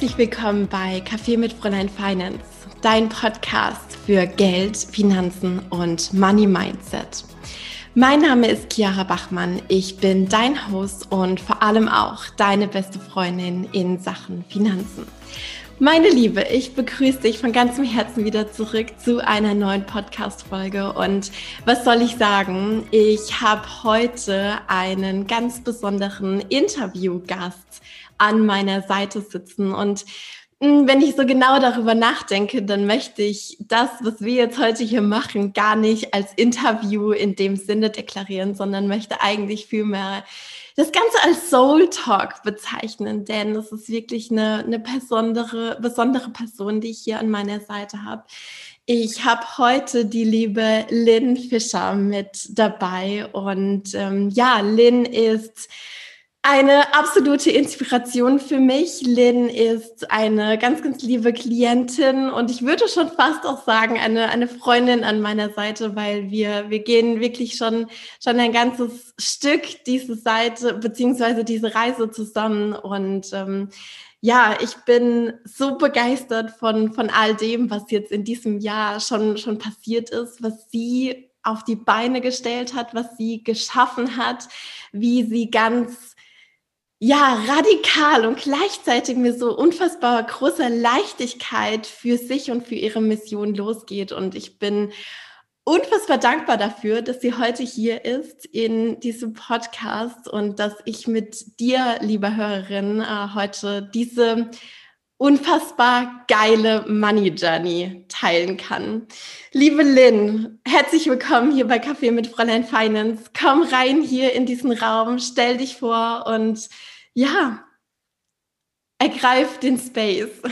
herzlich willkommen bei Kaffee mit Fräulein Finance, dein Podcast für Geld, Finanzen und Money Mindset. Mein Name ist Chiara Bachmann. Ich bin dein Host und vor allem auch deine beste Freundin in Sachen Finanzen. Meine Liebe, ich begrüße dich von ganzem Herzen wieder zurück zu einer neuen Podcast-Folge. Und was soll ich sagen? Ich habe heute einen ganz besonderen Interviewgast an meiner Seite sitzen. Und hm, wenn ich so genau darüber nachdenke, dann möchte ich das, was wir jetzt heute hier machen, gar nicht als Interview in dem Sinne deklarieren, sondern möchte eigentlich vielmehr das Ganze als Soul Talk bezeichnen, denn es ist wirklich eine, eine besondere, besondere Person, die ich hier an meiner Seite habe. Ich habe heute die liebe Lynn Fischer mit dabei und ähm, ja, Lynn ist eine absolute Inspiration für mich. Lynn ist eine ganz, ganz liebe Klientin und ich würde schon fast auch sagen, eine, eine Freundin an meiner Seite, weil wir, wir gehen wirklich schon, schon ein ganzes Stück diese Seite beziehungsweise diese Reise zusammen und ähm, ja, ich bin so begeistert von, von all dem, was jetzt in diesem Jahr schon, schon passiert ist, was sie auf die Beine gestellt hat, was sie geschaffen hat, wie sie ganz ja, radikal und gleichzeitig mit so unfassbar großer Leichtigkeit für sich und für ihre Mission losgeht. Und ich bin unfassbar dankbar dafür, dass sie heute hier ist in diesem Podcast und dass ich mit dir, liebe Hörerin, äh, heute diese unfassbar geile Money Journey teilen kann. Liebe Lynn, herzlich willkommen hier bei Kaffee mit Fräulein Finance. Komm rein hier in diesen Raum, stell dich vor und ja, ergreif den Space.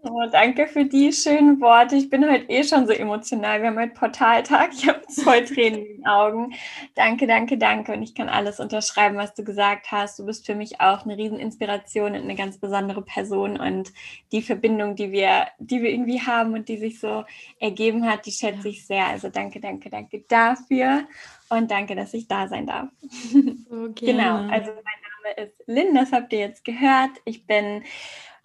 Oh, danke für die schönen Worte. Ich bin heute eh schon so emotional. Wir haben heute Portaltag. Ich habe zwei Tränen in den Augen. Danke, danke, danke. Und ich kann alles unterschreiben, was du gesagt hast. Du bist für mich auch eine Rieseninspiration und eine ganz besondere Person. Und die Verbindung, die wir, die wir irgendwie haben und die sich so ergeben hat, die schätze ich sehr. Also danke, danke, danke dafür. Und danke, dass ich da sein darf. Okay. genau. Also mein Name ist Lynn, das habt ihr jetzt gehört. Ich bin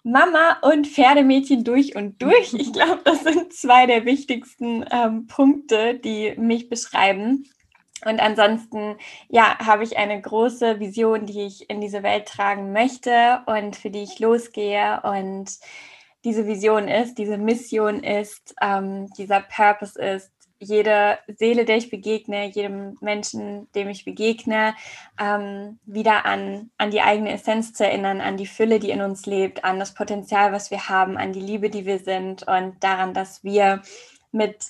Mama und Pferdemädchen durch und durch. Ich glaube, das sind zwei der wichtigsten ähm, Punkte, die mich beschreiben. Und ansonsten, ja, habe ich eine große Vision, die ich in diese Welt tragen möchte und für die ich losgehe. Und diese Vision ist, diese Mission ist, ähm, dieser Purpose ist, jede Seele, der ich begegne, jedem Menschen, dem ich begegne, ähm, wieder an, an die eigene Essenz zu erinnern, an die Fülle, die in uns lebt, an das Potenzial, was wir haben, an die Liebe, die wir sind und daran, dass wir mit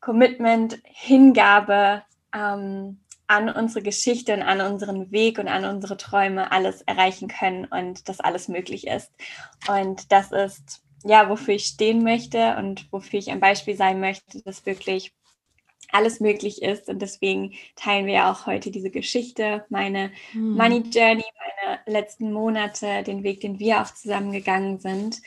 Commitment, Hingabe ähm, an unsere Geschichte und an unseren Weg und an unsere Träume alles erreichen können und dass alles möglich ist. Und das ist ja, wofür ich stehen möchte und wofür ich ein Beispiel sein möchte, dass wirklich alles möglich ist. Und deswegen teilen wir auch heute diese Geschichte, meine mhm. Money Journey, meine letzten Monate, den Weg, den wir auch zusammengegangen sind.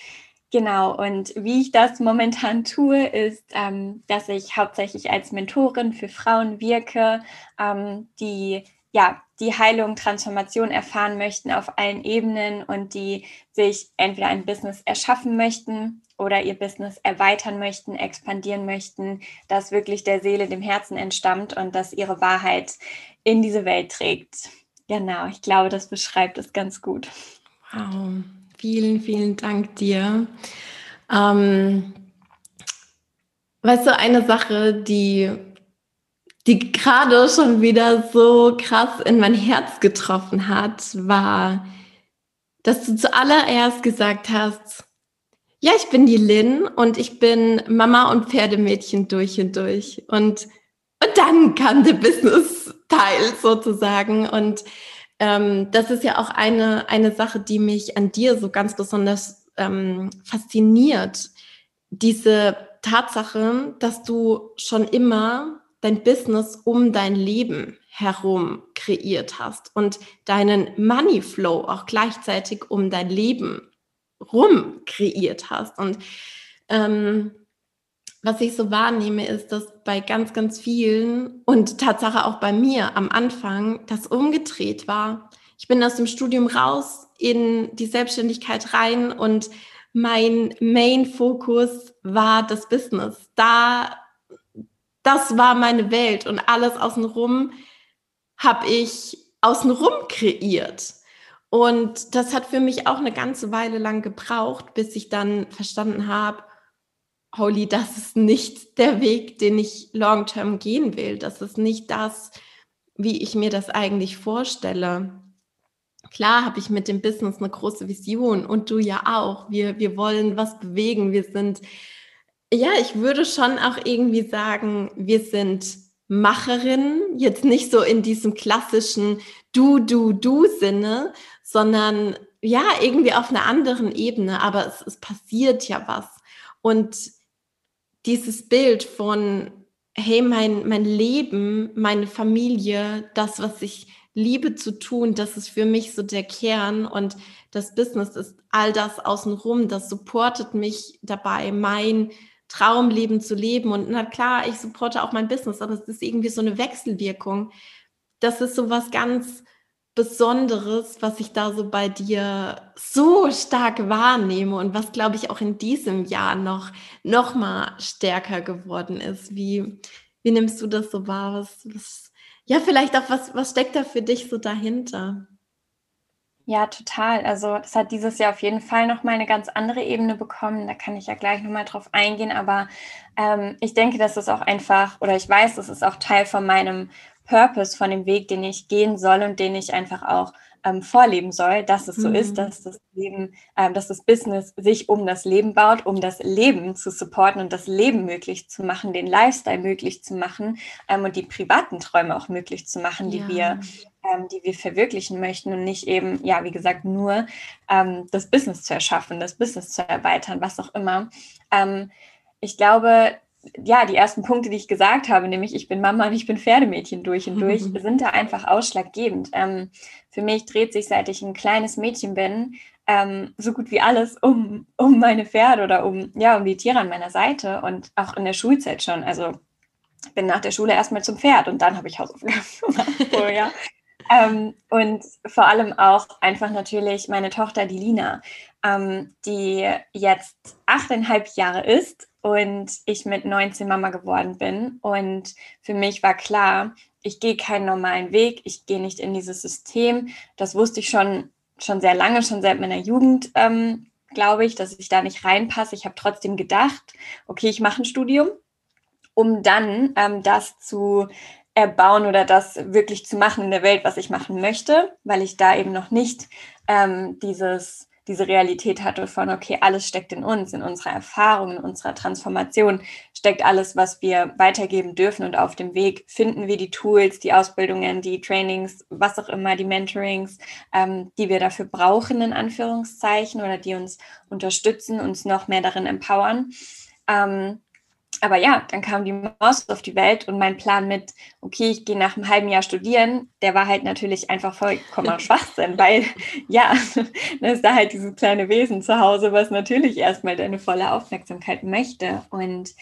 Genau, und wie ich das momentan tue, ist, ähm, dass ich hauptsächlich als Mentorin für Frauen wirke, ähm, die ja, die Heilung, Transformation erfahren möchten auf allen Ebenen und die sich entweder ein Business erschaffen möchten oder ihr Business erweitern möchten, expandieren möchten, das wirklich der Seele, dem Herzen entstammt und das ihre Wahrheit in diese Welt trägt. Genau, ich glaube, das beschreibt es ganz gut. Wow, vielen, vielen Dank dir. Ähm, weißt du, eine Sache, die die gerade schon wieder so krass in mein Herz getroffen hat, war, dass du zuallererst gesagt hast, ja, ich bin die Lynn und ich bin Mama und Pferdemädchen durch und durch. Und, und dann kam der Business-Teil sozusagen. Und ähm, das ist ja auch eine, eine Sache, die mich an dir so ganz besonders ähm, fasziniert. Diese Tatsache, dass du schon immer dein Business um dein Leben herum kreiert hast und deinen Money Flow auch gleichzeitig um dein Leben rum kreiert hast. Und ähm, was ich so wahrnehme, ist, dass bei ganz, ganz vielen und Tatsache auch bei mir am Anfang das umgedreht war. ich bin aus dem Studium raus in die Selbstständigkeit rein und mein Main-Fokus war das Business. Da, das war meine Welt und alles außenrum habe ich außenrum kreiert. Und das hat für mich auch eine ganze Weile lang gebraucht, bis ich dann verstanden habe, holy, das ist nicht der Weg, den ich long-term gehen will. Das ist nicht das, wie ich mir das eigentlich vorstelle. Klar habe ich mit dem Business eine große Vision und du ja auch. Wir, wir wollen was bewegen. Wir sind, ja, ich würde schon auch irgendwie sagen, wir sind Macherinnen, jetzt nicht so in diesem klassischen Du, Du, Du-Sinne, sondern ja, irgendwie auf einer anderen Ebene, aber es, es passiert ja was. Und dieses Bild von, hey, mein, mein Leben, meine Familie, das, was ich liebe zu tun, das ist für mich so der Kern und das Business ist all das außenrum, das supportet mich dabei, mein Traumleben zu leben. Und na klar, ich supporte auch mein Business, aber es ist irgendwie so eine Wechselwirkung. Das ist so was ganz Besonderes, was ich da so bei dir so stark wahrnehme und was, glaube ich, auch in diesem Jahr noch, noch mal stärker geworden ist. Wie, wie nimmst du das so wahr? Was, was, ja, vielleicht auch, was, was steckt da für dich so dahinter? Ja, total. Also das hat dieses Jahr auf jeden Fall noch mal eine ganz andere Ebene bekommen. Da kann ich ja gleich noch mal drauf eingehen. Aber ähm, ich denke, das ist auch einfach, oder ich weiß, das ist auch Teil von meinem Purpose, von dem Weg, den ich gehen soll und den ich einfach auch ähm, vorleben soll, dass es so mhm. ist, dass das Leben, ähm, dass das Business sich um das Leben baut, um das Leben zu supporten und das Leben möglich zu machen, den Lifestyle möglich zu machen ähm, und die privaten Träume auch möglich zu machen, die ja. wir ähm, die wir verwirklichen möchten und nicht eben, ja, wie gesagt, nur ähm, das Business zu erschaffen, das Business zu erweitern, was auch immer. Ähm, ich glaube, ja, die ersten Punkte, die ich gesagt habe, nämlich ich bin Mama und ich bin Pferdemädchen durch und durch, sind da einfach ausschlaggebend. Ähm, für mich dreht sich, seit ich ein kleines Mädchen bin, ähm, so gut wie alles um, um meine Pferde oder um, ja, um die Tiere an meiner Seite und auch in der Schulzeit schon. Also bin nach der Schule erstmal zum Pferd und dann habe ich Hausaufgaben gemacht. So, ja. Ähm, und vor allem auch einfach natürlich meine Tochter, die Lina, ähm, die jetzt achteinhalb Jahre ist und ich mit 19 Mama geworden bin. Und für mich war klar, ich gehe keinen normalen Weg, ich gehe nicht in dieses System. Das wusste ich schon, schon sehr lange, schon seit meiner Jugend, ähm, glaube ich, dass ich da nicht reinpasse. Ich habe trotzdem gedacht, okay, ich mache ein Studium, um dann ähm, das zu erbauen oder das wirklich zu machen in der Welt, was ich machen möchte, weil ich da eben noch nicht ähm, dieses diese Realität hatte von, okay, alles steckt in uns, in unserer Erfahrung, in unserer Transformation, steckt alles, was wir weitergeben dürfen und auf dem Weg finden wir die Tools, die Ausbildungen, die Trainings, was auch immer, die Mentorings, ähm, die wir dafür brauchen, in Anführungszeichen, oder die uns unterstützen, uns noch mehr darin empowern. Ähm, aber ja, dann kam die Maus auf die Welt und mein Plan mit, okay, ich gehe nach einem halben Jahr studieren, der war halt natürlich einfach vollkommen Schwachsinn, weil ja, da ist da halt dieses kleine Wesen zu Hause, was natürlich erstmal deine volle Aufmerksamkeit möchte. Und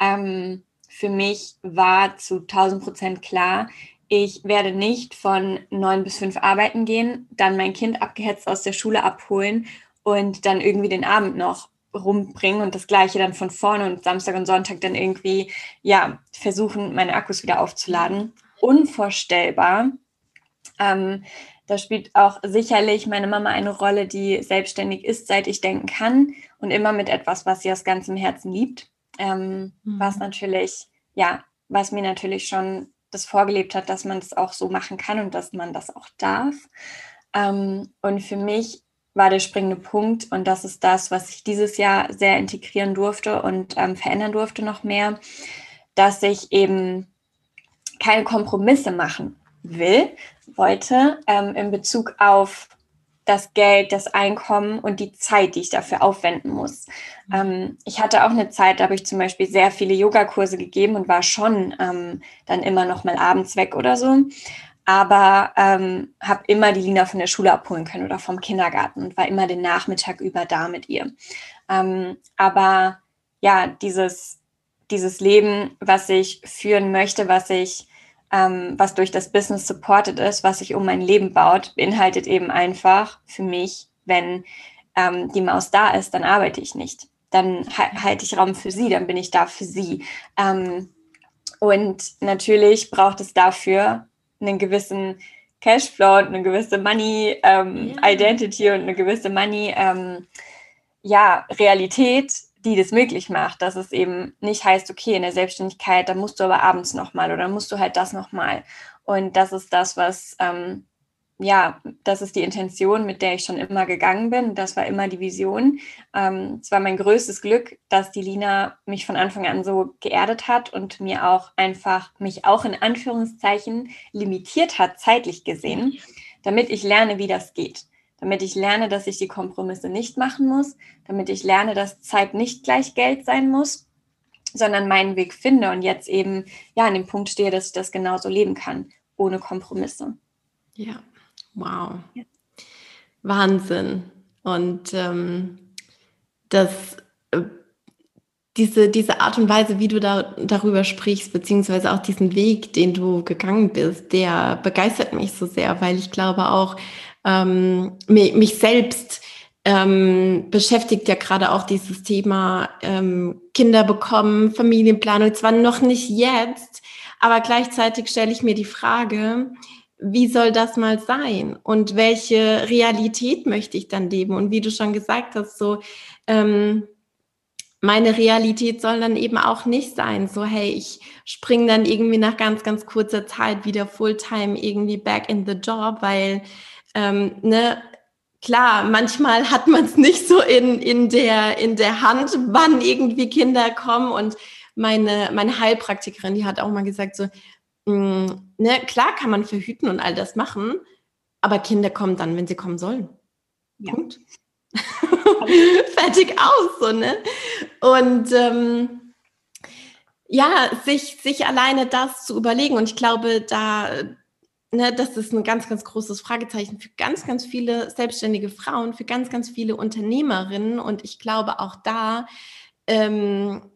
ähm, für mich war zu 1000 Prozent klar, ich werde nicht von neun bis fünf arbeiten gehen, dann mein Kind abgehetzt aus der Schule abholen und dann irgendwie den Abend noch rumbringen und das gleiche dann von vorne und Samstag und Sonntag dann irgendwie, ja, versuchen, meine Akkus wieder aufzuladen. Unvorstellbar. Ähm, da spielt auch sicherlich meine Mama eine Rolle, die selbstständig ist, seit ich denken kann und immer mit etwas, was sie aus ganzem Herzen liebt. Ähm, mhm. Was natürlich, ja, was mir natürlich schon das vorgelebt hat, dass man das auch so machen kann und dass man das auch darf. Ähm, und für mich war der springende Punkt und das ist das, was ich dieses Jahr sehr integrieren durfte und ähm, verändern durfte noch mehr, dass ich eben keine Kompromisse machen will, wollte ähm, in Bezug auf das Geld, das Einkommen und die Zeit, die ich dafür aufwenden muss. Mhm. Ähm, ich hatte auch eine Zeit, da habe ich zum Beispiel sehr viele Yogakurse gegeben und war schon ähm, dann immer noch mal abends weg oder so aber ähm, habe immer die Lina von der Schule abholen können oder vom Kindergarten und war immer den Nachmittag über da mit ihr. Ähm, aber ja, dieses, dieses Leben, was ich führen möchte, was ich ähm, was durch das Business supported ist, was sich um mein Leben baut, beinhaltet eben einfach für mich, wenn ähm, die Maus da ist, dann arbeite ich nicht. Dann halte ich Raum für sie, dann bin ich da für sie. Ähm, und natürlich braucht es dafür einen gewissen Cashflow und eine gewisse Money ähm, ja. Identity und eine gewisse Money ähm, ja, Realität, die das möglich macht, dass es eben nicht heißt, okay, in der Selbstständigkeit, da musst du aber abends nochmal oder musst du halt das nochmal. Und das ist das, was, ähm, ja, das ist die Intention, mit der ich schon immer gegangen bin. Das war immer die Vision. Ähm, es war mein größtes Glück, dass die Lina mich von Anfang an so geerdet hat und mir auch einfach, mich auch in Anführungszeichen limitiert hat, zeitlich gesehen, damit ich lerne, wie das geht damit ich lerne, dass ich die Kompromisse nicht machen muss, damit ich lerne, dass Zeit nicht gleich Geld sein muss, sondern meinen Weg finde und jetzt eben ja an dem Punkt stehe, dass ich das genauso leben kann, ohne Kompromisse. Ja, wow. Ja. Wahnsinn. Und ähm, das, äh, diese, diese Art und Weise, wie du da, darüber sprichst, beziehungsweise auch diesen Weg, den du gegangen bist, der begeistert mich so sehr, weil ich glaube auch, ähm, mich selbst ähm, beschäftigt ja gerade auch dieses Thema ähm, Kinder bekommen, Familienplanung, zwar noch nicht jetzt, aber gleichzeitig stelle ich mir die Frage, wie soll das mal sein und welche Realität möchte ich dann leben? Und wie du schon gesagt hast, so ähm, meine Realität soll dann eben auch nicht sein, so hey, ich springe dann irgendwie nach ganz, ganz kurzer Zeit wieder Fulltime irgendwie back in the job, weil ähm, ne, klar, manchmal hat man es nicht so in, in, der, in der Hand, wann irgendwie Kinder kommen. Und meine, meine Heilpraktikerin, die hat auch mal gesagt, so, mh, mm, ne, klar kann man verhüten und all das machen, aber Kinder kommen dann, wenn sie kommen sollen. Ja. Punkt. Fertig aus, so, ne? Und ähm, ja, sich, sich alleine das zu überlegen. Und ich glaube, da, ne, das ist ein ganz, ganz großes Fragezeichen für ganz, ganz viele selbstständige Frauen, für ganz, ganz viele Unternehmerinnen. Und ich glaube auch da, ähm,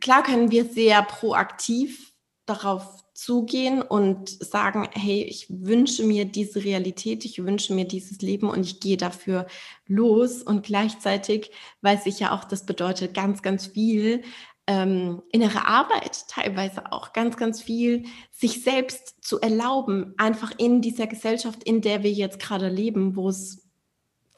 klar können wir sehr proaktiv darauf zugehen und sagen, hey, ich wünsche mir diese Realität, ich wünsche mir dieses Leben und ich gehe dafür los. Und gleichzeitig weiß ich ja auch, das bedeutet ganz, ganz viel ähm, innere Arbeit teilweise auch ganz, ganz viel, sich selbst zu erlauben, einfach in dieser Gesellschaft, in der wir jetzt gerade leben, wo es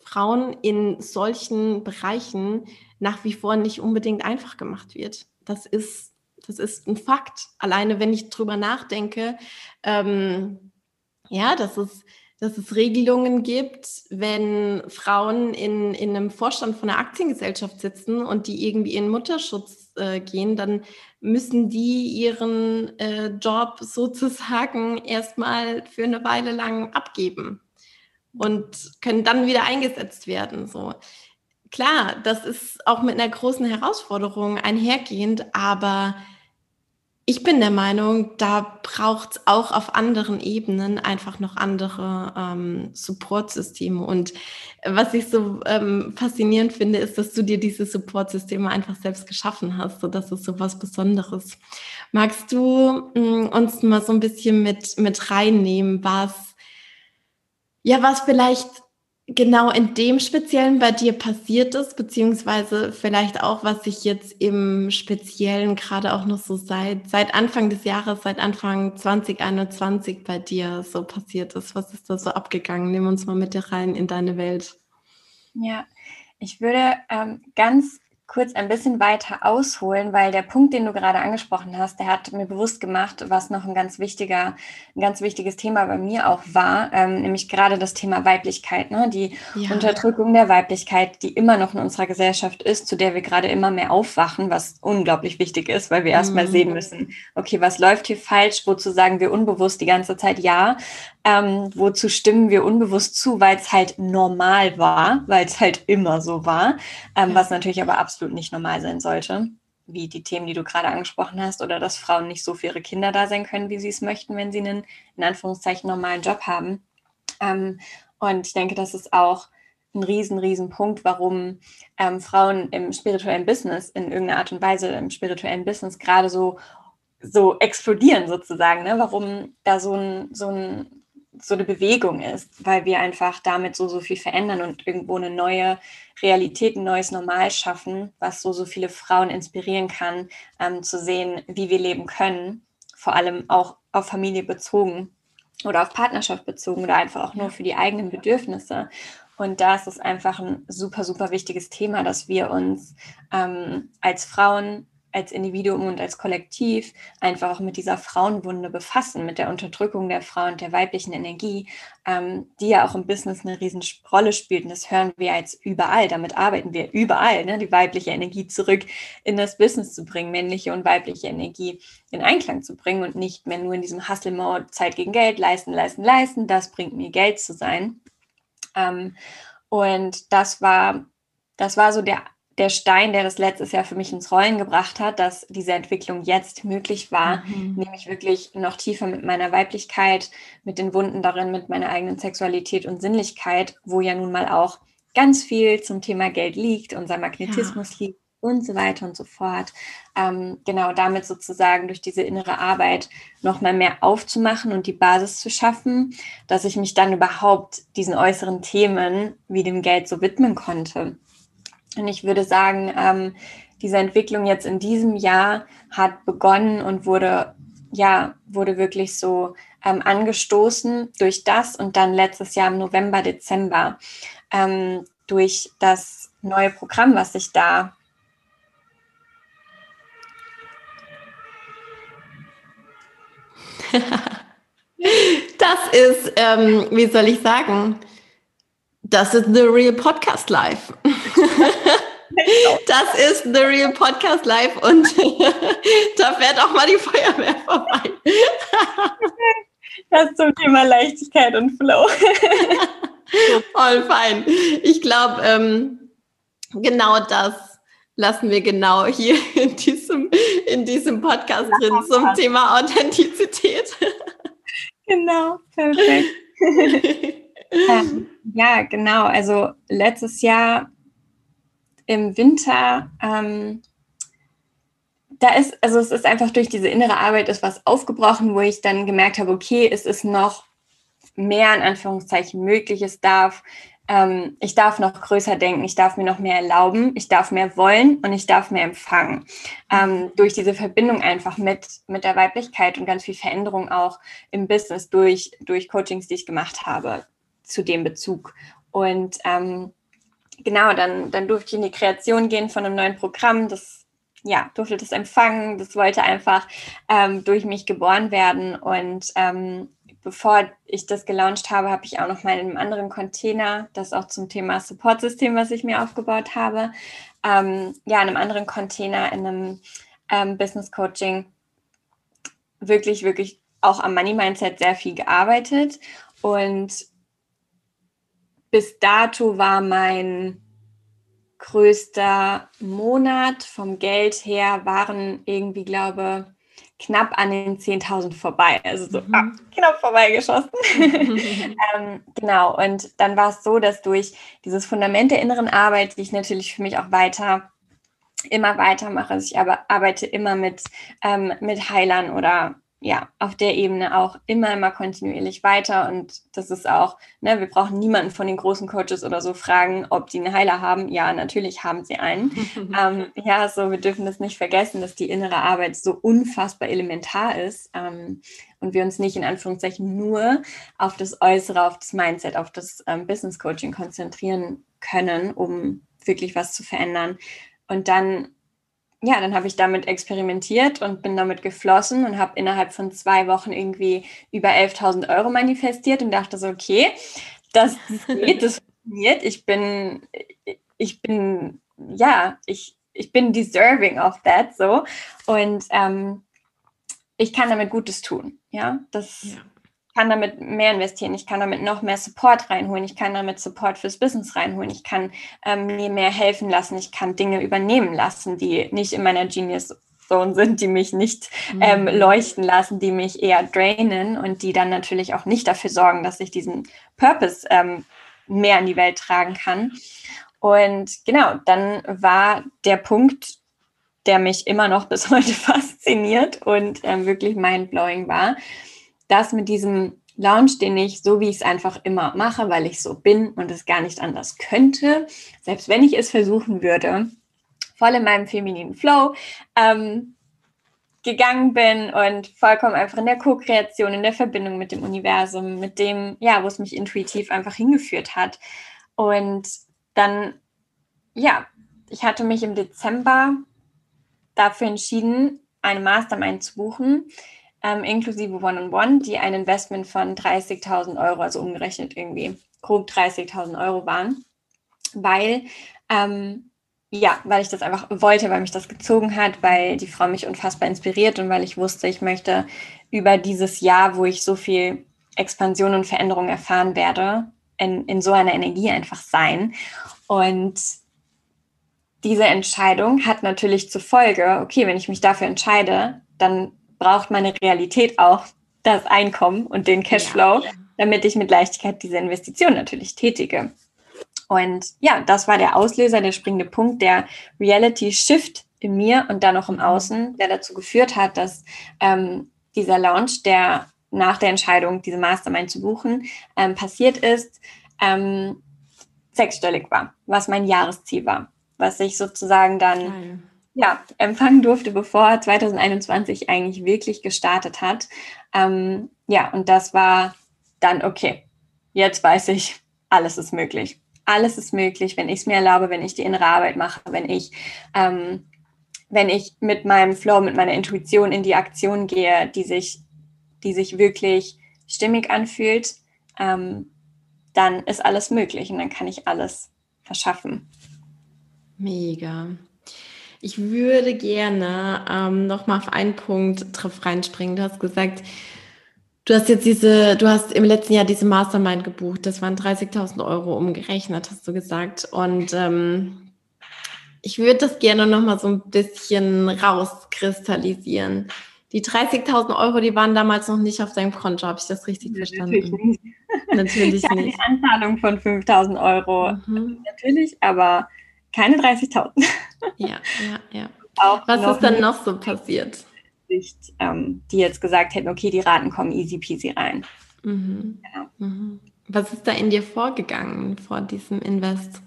Frauen in solchen Bereichen nach wie vor nicht unbedingt einfach gemacht wird. Das ist, das ist ein Fakt. Alleine wenn ich drüber nachdenke, ähm, ja, das ist dass es Regelungen gibt, wenn Frauen in, in einem Vorstand von einer Aktiengesellschaft sitzen und die irgendwie in Mutterschutz äh, gehen, dann müssen die ihren äh, Job sozusagen erstmal für eine Weile lang abgeben und können dann wieder eingesetzt werden. So. Klar, das ist auch mit einer großen Herausforderung einhergehend, aber ich bin der Meinung, da braucht es auch auf anderen Ebenen einfach noch andere ähm, Supportsysteme. Und was ich so ähm, faszinierend finde, ist, dass du dir diese Supportsysteme einfach selbst geschaffen hast. So, das ist so was Besonderes. Magst du mh, mm, uns mal so ein bisschen mit, mit reinnehmen, was, ja, was vielleicht genau in dem Speziellen bei dir passiert ist, beziehungsweise vielleicht auch, was sich jetzt im Speziellen gerade auch noch so seit, seit Anfang des Jahres, seit Anfang 2021 bei dir so passiert ist. Was ist da so abgegangen? Nimm uns mal mit dir rein in deine Welt. Ja, ich würde ähm, ganz kurz ein bisschen weiter ausholen, weil der Punkt, den du gerade angesprochen hast, der hat mir bewusst gemacht, was noch ein ganz wichtiger, ein ganz wichtiges Thema bei mir auch war, ähm, nämlich gerade das Thema Weiblichkeit, ne? die ja. Unterdrückung der Weiblichkeit, die immer noch in unserer Gesellschaft ist, zu der wir gerade immer mehr aufwachen, was unglaublich wichtig ist, weil wir mhm. erstmal sehen müssen, okay, was läuft hier falsch, wozu sagen wir unbewusst die ganze Zeit ja, ähm, wozu stimmen wir unbewusst zu, weil es halt normal war, weil es halt immer so war, ähm, was natürlich aber absolut nicht normal sein sollte, wie die Themen, die du gerade angesprochen hast, oder dass Frauen nicht so für ihre Kinder da sein können, wie sie es möchten, wenn sie einen in Anführungszeichen normalen Job haben. Ähm, und ich denke, das ist auch ein riesen, riesen Punkt, warum ähm, Frauen im spirituellen Business in irgendeiner Art und Weise im spirituellen Business gerade so so explodieren sozusagen, ne? warum da so, ein, so, ein, so eine Bewegung ist, weil wir einfach damit so, so viel verändern und irgendwo eine neue Realität, ein neues Normal schaffen, was so, so viele Frauen inspirieren kann, ähm, zu sehen, wie wir leben können, vor allem auch auf Familie bezogen oder auf Partnerschaft bezogen oder einfach auch nur für die eigenen Bedürfnisse. Und da ist es einfach ein super, super wichtiges Thema, dass wir uns ähm, als Frauen als Individuum und als Kollektiv einfach auch mit dieser Frauenwunde befassen, mit der Unterdrückung der Frau und der weiblichen Energie, ähm, die ja auch im Business eine riesen spielt. Und das hören wir jetzt überall. Damit arbeiten wir überall, ne? die weibliche Energie zurück in das Business zu bringen, männliche und weibliche Energie in Einklang zu bringen und nicht mehr nur in diesem Hustle-Mode Zeit gegen Geld, leisten, leisten, leisten, das bringt mir Geld zu sein. Ähm, und das war, das war so der der Stein, der das letztes Jahr für mich ins Rollen gebracht hat, dass diese Entwicklung jetzt möglich war, mhm. nämlich wirklich noch tiefer mit meiner Weiblichkeit, mit den Wunden darin, mit meiner eigenen Sexualität und Sinnlichkeit, wo ja nun mal auch ganz viel zum Thema Geld liegt, unser Magnetismus ja. liegt und so weiter und so fort. Ähm, genau damit sozusagen durch diese innere Arbeit nochmal mehr aufzumachen und die Basis zu schaffen, dass ich mich dann überhaupt diesen äußeren Themen wie dem Geld so widmen konnte. Und ich würde sagen, ähm, diese Entwicklung jetzt in diesem Jahr hat begonnen und wurde, ja, wurde wirklich so ähm, angestoßen durch das und dann letztes Jahr im November, Dezember ähm, durch das neue Programm, was ich da das ist, ähm, wie soll ich sagen, das ist The Real Podcast Live. Das ist The Real Podcast Live und da fährt auch mal die Feuerwehr vorbei. Das zum Thema Leichtigkeit und Flow. Voll fein. Ich glaube, ähm, genau das lassen wir genau hier in diesem, in diesem Podcast drin zum Thema Authentizität. Genau, perfekt. ähm, ja, genau. Also letztes Jahr im Winter, ähm, da ist, also es ist einfach durch diese innere Arbeit ist was aufgebrochen, wo ich dann gemerkt habe, okay, es ist noch mehr in Anführungszeichen möglich, es darf, ähm, ich darf noch größer denken, ich darf mir noch mehr erlauben, ich darf mehr wollen und ich darf mehr empfangen. Ähm, durch diese Verbindung einfach mit, mit der Weiblichkeit und ganz viel Veränderung auch im Business durch, durch Coachings, die ich gemacht habe zu dem Bezug. Und ähm, genau, dann, dann durfte ich in die Kreation gehen von einem neuen Programm. Das ja, durfte das empfangen. Das wollte einfach ähm, durch mich geboren werden. Und ähm, bevor ich das gelauncht habe, habe ich auch noch mal in einem anderen Container, das auch zum Thema Support-System, was ich mir aufgebaut habe, ähm, ja, in einem anderen Container, in einem ähm, Business Coaching wirklich, wirklich auch am Money Mindset sehr viel gearbeitet. Und bis dato war mein größter Monat vom Geld her waren irgendwie, glaube knapp an den 10.000 vorbei, also so mhm. ah, knapp vorbeigeschossen. ähm, genau, und dann war es so, dass durch dieses Fundament der inneren Arbeit, die ich natürlich für mich auch weiter immer weitermache, also ich aber arbeite immer mit, ähm, mit Heilern oder ja, auf der Ebene auch immer, immer kontinuierlich weiter. Und das ist auch, ne, wir brauchen niemanden von den großen Coaches oder so fragen, ob die einen Heiler haben. Ja, natürlich haben sie einen. ähm, ja, so, wir dürfen das nicht vergessen, dass die innere Arbeit so unfassbar elementar ist. Ähm, und wir uns nicht in Anführungszeichen nur auf das Äußere, auf das Mindset, auf das ähm, Business Coaching konzentrieren können, um wirklich was zu verändern. Und dann ja, dann habe ich damit experimentiert und bin damit geflossen und habe innerhalb von zwei Wochen irgendwie über 11.000 Euro manifestiert und dachte so, okay, das, geht, das funktioniert. Ich bin, ich bin, ja, ich, ich bin deserving of that so und ähm, ich kann damit Gutes tun. Ja, das ja kann damit mehr investieren, ich kann damit noch mehr Support reinholen, ich kann damit Support fürs Business reinholen, ich kann ähm, mir mehr helfen lassen, ich kann Dinge übernehmen lassen, die nicht in meiner Genius Zone sind, die mich nicht ähm, mhm. leuchten lassen, die mich eher drainen und die dann natürlich auch nicht dafür sorgen, dass ich diesen Purpose ähm, mehr in die Welt tragen kann. Und genau, dann war der Punkt der mich immer noch bis heute fasziniert und ähm, wirklich mindblowing war, das mit diesem Lounge, den ich so wie ich es einfach immer mache, weil ich so bin und es gar nicht anders könnte, selbst wenn ich es versuchen würde, voll in meinem femininen Flow ähm, gegangen bin und vollkommen einfach in der Co-Kreation, in der Verbindung mit dem Universum, mit dem, ja, wo es mich intuitiv einfach hingeführt hat. Und dann, ja, ich hatte mich im Dezember dafür entschieden, eine Mastermind zu buchen, ähm, inklusive One-on-One, die ein Investment von 30.000 Euro, also umgerechnet irgendwie grob 30.000 Euro waren, weil ähm, ja, weil ich das einfach wollte, weil mich das gezogen hat, weil die Frau mich unfassbar inspiriert und weil ich wusste, ich möchte über dieses Jahr, wo ich so viel Expansion und Veränderung erfahren werde, in, in so einer Energie einfach sein. Und diese Entscheidung hat natürlich zur Folge, okay, wenn ich mich dafür entscheide, dann braucht meine Realität auch das Einkommen und den Cashflow, ja. damit ich mit Leichtigkeit diese Investition natürlich tätige. Und ja, das war der Auslöser, der springende Punkt, der Reality Shift in mir und dann auch im Außen, der dazu geführt hat, dass ähm, dieser Launch, der nach der Entscheidung, diese Mastermind zu buchen, ähm, passiert ist, ähm, sechsstellig war, was mein Jahresziel war, was ich sozusagen dann Geil. Ja, empfangen durfte, bevor 2021 eigentlich wirklich gestartet hat. Ähm, ja, und das war dann okay. Jetzt weiß ich, alles ist möglich alles ist möglich, wenn ich es mir erlaube, wenn ich die innere Arbeit mache, wenn ich, ähm, wenn ich mit meinem Flow, mit meiner Intuition in die Aktion gehe, die sich, die sich wirklich stimmig anfühlt, ähm, dann ist alles möglich und dann kann ich alles verschaffen. Mega. Ich würde gerne ähm, noch mal auf einen Punkt drauf reinspringen. Du hast gesagt, Du hast jetzt diese, du hast im letzten Jahr diese Mastermind gebucht. Das waren 30.000 Euro umgerechnet, hast du gesagt. Und ähm, ich würde das gerne noch mal so ein bisschen rauskristallisieren. Die 30.000 Euro, die waren damals noch nicht auf deinem Konto. Habe ich das richtig verstanden? Natürlich nicht. Natürlich nicht. Anzahlung von 5.000 Euro. Mhm. Natürlich, aber keine 30.000. Ja, ja, ja. Auch Was ist dann noch so passiert? Sicht, ähm, die jetzt gesagt hätten, okay, die Raten kommen easy peasy rein. Mhm. Genau. Mhm. Was ist da in dir vorgegangen vor diesem Invest?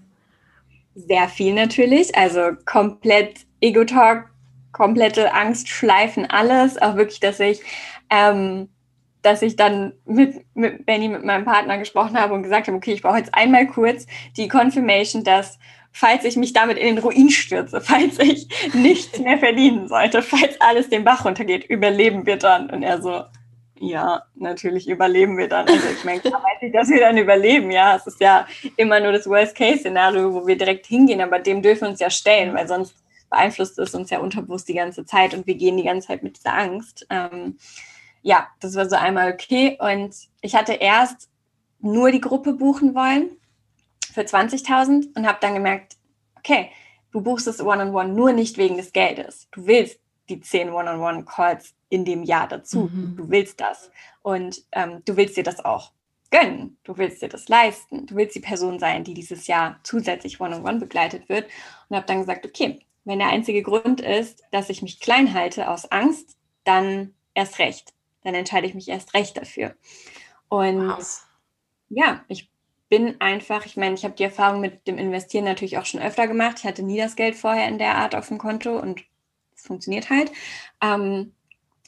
Sehr viel natürlich, also komplett Ego-Talk, komplette Angst schleifen, alles. Auch wirklich, dass ich, ähm, dass ich dann mit, mit Benny, mit meinem Partner gesprochen habe und gesagt habe, okay, ich brauche jetzt einmal kurz die Confirmation, dass falls ich mich damit in den Ruin stürze, falls ich nichts mehr verdienen sollte, falls alles den Bach runtergeht, überleben wir dann? Und er so, ja, natürlich überleben wir dann. Also ich meine, klar weiß ich, dass wir dann überleben, ja. Es ist ja immer nur das Worst-Case-Szenario, wo wir direkt hingehen, aber dem dürfen wir uns ja stellen, weil sonst beeinflusst es uns ja unterbewusst die ganze Zeit und wir gehen die ganze Zeit mit dieser Angst. Ähm, ja, das war so einmal okay. Und ich hatte erst nur die Gruppe buchen wollen für 20.000 und habe dann gemerkt, okay, du buchst das One-on-One nur nicht wegen des Geldes. Du willst die 10 One-on-One-Calls in dem Jahr dazu. Mhm. Du willst das. Und ähm, du willst dir das auch gönnen. Du willst dir das leisten. Du willst die Person sein, die dieses Jahr zusätzlich One-on-One begleitet wird. Und habe dann gesagt, okay, wenn der einzige Grund ist, dass ich mich klein halte aus Angst, dann erst recht. Dann entscheide ich mich erst recht dafür. Und wow. ja, ich bin einfach, ich meine, ich habe die Erfahrung mit dem Investieren natürlich auch schon öfter gemacht. Ich hatte nie das Geld vorher in der Art auf dem Konto und es funktioniert halt. Ähm,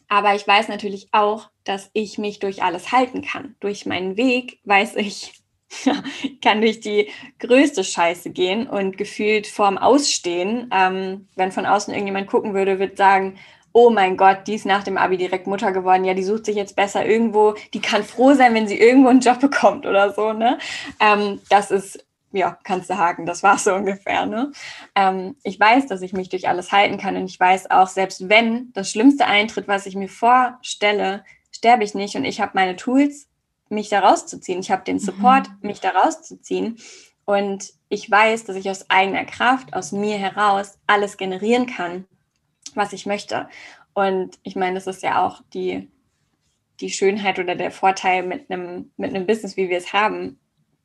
aber ich weiß natürlich auch, dass ich mich durch alles halten kann. Durch meinen Weg weiß ich, kann durch die größte Scheiße gehen und gefühlt vorm Ausstehen. Ähm, wenn von außen irgendjemand gucken würde, wird sagen, oh mein Gott, die ist nach dem Abi direkt Mutter geworden, ja, die sucht sich jetzt besser irgendwo, die kann froh sein, wenn sie irgendwo einen Job bekommt oder so, ne? Ähm, das ist, ja, kannst du haken, das war so ungefähr, ne? Ähm, ich weiß, dass ich mich durch alles halten kann und ich weiß auch, selbst wenn das Schlimmste eintritt, was ich mir vorstelle, sterbe ich nicht und ich habe meine Tools, mich da rauszuziehen. Ich habe den Support, mhm. mich da rauszuziehen. Und ich weiß, dass ich aus eigener Kraft, aus mir heraus alles generieren kann was ich möchte. Und ich meine, das ist ja auch die, die Schönheit oder der Vorteil mit einem, mit einem Business, wie wir es haben.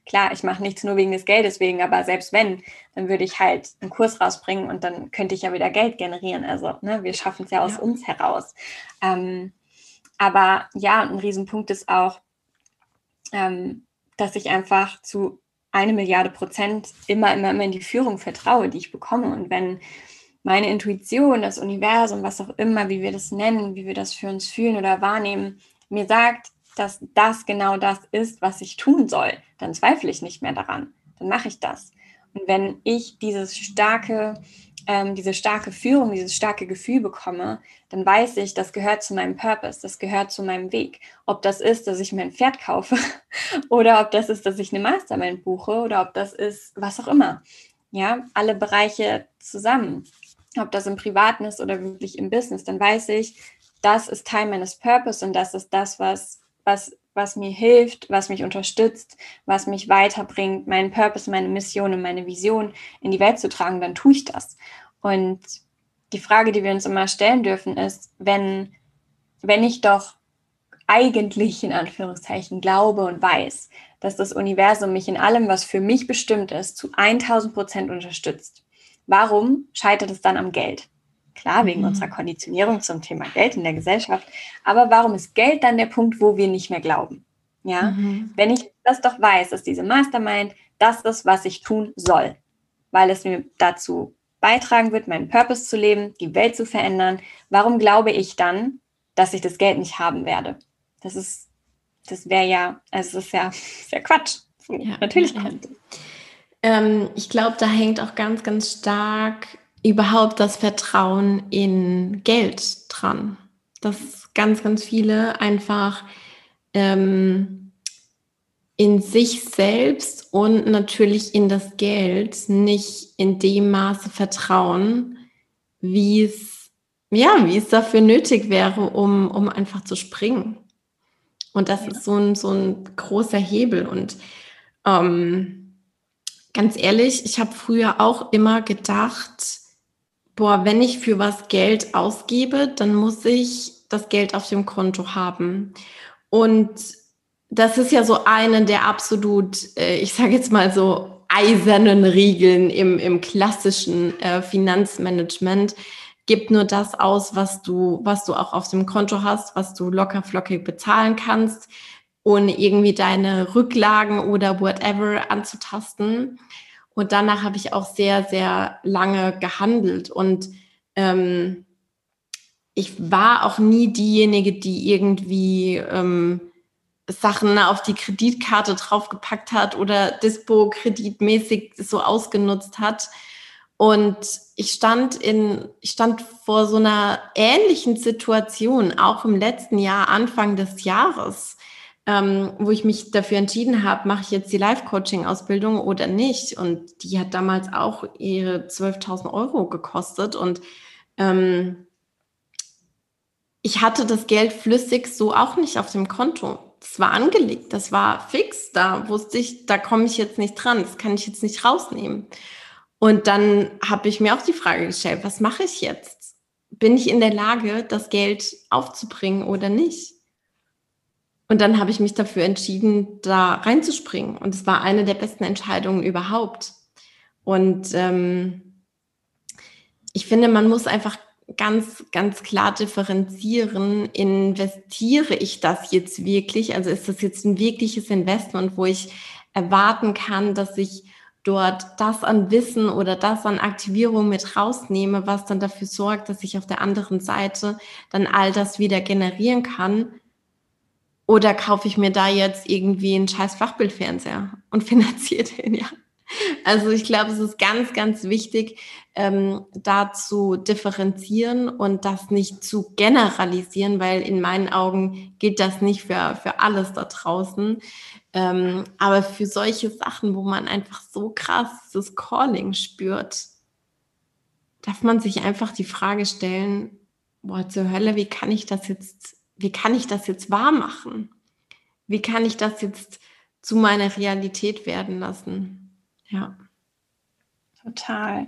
Klar, ich mache nichts nur wegen des Geldes wegen, aber selbst wenn, dann würde ich halt einen Kurs rausbringen und dann könnte ich ja wieder Geld generieren. Also ne, wir schaffen es ja aus ja. uns heraus. Ähm, aber ja, ein Riesenpunkt ist auch, ähm, dass ich einfach zu eine Milliarde Prozent immer, immer, immer in die Führung vertraue, die ich bekomme. Und wenn meine Intuition, das Universum, was auch immer, wie wir das nennen, wie wir das für uns fühlen oder wahrnehmen, mir sagt, dass das genau das ist, was ich tun soll, dann zweifle ich nicht mehr daran. Dann mache ich das. Und wenn ich dieses starke, ähm, diese starke Führung, dieses starke Gefühl bekomme, dann weiß ich, das gehört zu meinem Purpose, das gehört zu meinem Weg. Ob das ist, dass ich mir ein Pferd kaufe oder ob das ist, dass ich eine Mastermind buche oder ob das ist, was auch immer. Ja, alle Bereiche zusammen. Ob das im Privaten ist oder wirklich im Business, dann weiß ich, das ist Teil meines Purpose und das ist das, was was, was mir hilft, was mich unterstützt, was mich weiterbringt, meinen Purpose, meine Mission und meine Vision in die Welt zu tragen, dann tue ich das. Und die Frage, die wir uns immer stellen dürfen, ist, wenn, wenn ich doch eigentlich in Anführungszeichen glaube und weiß, dass das Universum mich in allem, was für mich bestimmt ist, zu 1000 Prozent unterstützt. Warum scheitert es dann am Geld? Klar, wegen mhm. unserer Konditionierung zum Thema Geld in der Gesellschaft. Aber warum ist Geld dann der Punkt, wo wir nicht mehr glauben? Ja, mhm. wenn ich das doch weiß, dass diese Mastermind das ist, was ich tun soll, weil es mir dazu beitragen wird, meinen Purpose zu leben, die Welt zu verändern, warum glaube ich dann, dass ich das Geld nicht haben werde? Das ist, das wäre ja, also es ist ja, ist ja Quatsch. Ja, Natürlich kommt. Ja. Ähm, ich glaube, da hängt auch ganz, ganz stark überhaupt das Vertrauen in Geld dran. Dass ganz, ganz viele einfach ähm, in sich selbst und natürlich in das Geld nicht in dem Maße vertrauen, wie es, ja, wie es dafür nötig wäre, um, um einfach zu springen. Und das ist so ein, so ein großer Hebel. Und ähm, ganz ehrlich, ich habe früher auch immer gedacht, boah, wenn ich für was Geld ausgebe, dann muss ich das Geld auf dem Konto haben. Und das ist ja so eine der absolut, äh, ich sage jetzt mal so, eisernen Regeln im, im klassischen äh, Finanzmanagement. Gib nur das aus, was du, was du auch auf dem Konto hast, was du locker flockig bezahlen kannst, ohne irgendwie deine Rücklagen oder whatever anzutasten. Und danach habe ich auch sehr, sehr lange gehandelt. Und ähm, ich war auch nie diejenige, die irgendwie ähm, Sachen auf die Kreditkarte draufgepackt hat oder Dispo-kreditmäßig so ausgenutzt hat. Und ich stand in, ich stand vor so einer ähnlichen Situation, auch im letzten Jahr, Anfang des Jahres ähm, wo ich mich dafür entschieden habe, mache ich jetzt die Live-Coaching-Ausbildung oder nicht. Und die hat damals auch ihre 12.000 Euro gekostet. Und ähm, ich hatte das Geld flüssig so auch nicht auf dem Konto. Das war angelegt, das war fix. Da wusste ich, da komme ich jetzt nicht dran, das kann ich jetzt nicht rausnehmen. Und dann habe ich mir auch die Frage gestellt, was mache ich jetzt? Bin ich in der Lage, das Geld aufzubringen oder nicht? Und dann habe ich mich dafür entschieden, da reinzuspringen. Und es war eine der besten Entscheidungen überhaupt. Und ähm, ich finde, man muss einfach ganz, ganz klar differenzieren, investiere ich das jetzt wirklich? Also ist das jetzt ein wirkliches Investment, wo ich erwarten kann, dass ich dort das an Wissen oder das an Aktivierung mit rausnehme, was dann dafür sorgt, dass ich auf der anderen Seite dann all das wieder generieren kann oder kaufe ich mir da jetzt irgendwie einen scheiß Flachbildfernseher und finanziere den, ja. Also ich glaube, es ist ganz, ganz wichtig, ähm, da zu differenzieren und das nicht zu generalisieren, weil in meinen Augen gilt das nicht für, für alles da draußen. Ähm, aber für solche Sachen, wo man einfach so krass das Calling spürt, darf man sich einfach die Frage stellen, boah, zur Hölle, wie kann ich das jetzt wie kann ich das jetzt wahr machen? Wie kann ich das jetzt zu meiner Realität werden lassen? Ja. Total.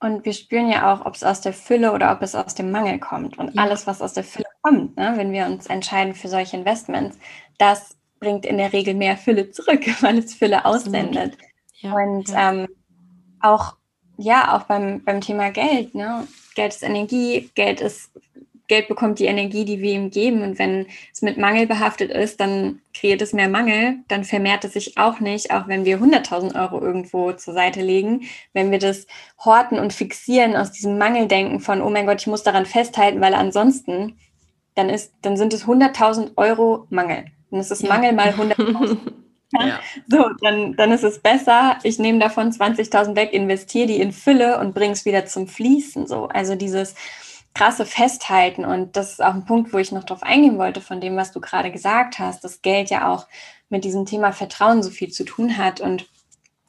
Und wir spüren ja auch, ob es aus der Fülle oder ob es aus dem Mangel kommt. Und ja. alles, was aus der Fülle kommt, ne, wenn wir uns entscheiden für solche Investments, das bringt in der Regel mehr Fülle zurück, weil es Fülle aussendet. Ja, und. Ähm, auch, ja, auch beim, beim Thema Geld, ne? Geld ist Energie, Geld ist Geld bekommt die Energie, die wir ihm geben. Und wenn es mit Mangel behaftet ist, dann kreiert es mehr Mangel. Dann vermehrt es sich auch nicht, auch wenn wir 100.000 Euro irgendwo zur Seite legen. Wenn wir das horten und fixieren aus diesem Mangeldenken von, oh mein Gott, ich muss daran festhalten, weil ansonsten, dann, ist, dann sind es 100.000 Euro Mangel. Dann ist es ja. Mangel mal 100.000. Ja. So, dann, dann ist es besser, ich nehme davon 20.000 weg, investiere die in Fülle und bringe es wieder zum Fließen. So. Also dieses, krasse Festhalten. Und das ist auch ein Punkt, wo ich noch drauf eingehen wollte, von dem, was du gerade gesagt hast, dass Geld ja auch mit diesem Thema Vertrauen so viel zu tun hat. Und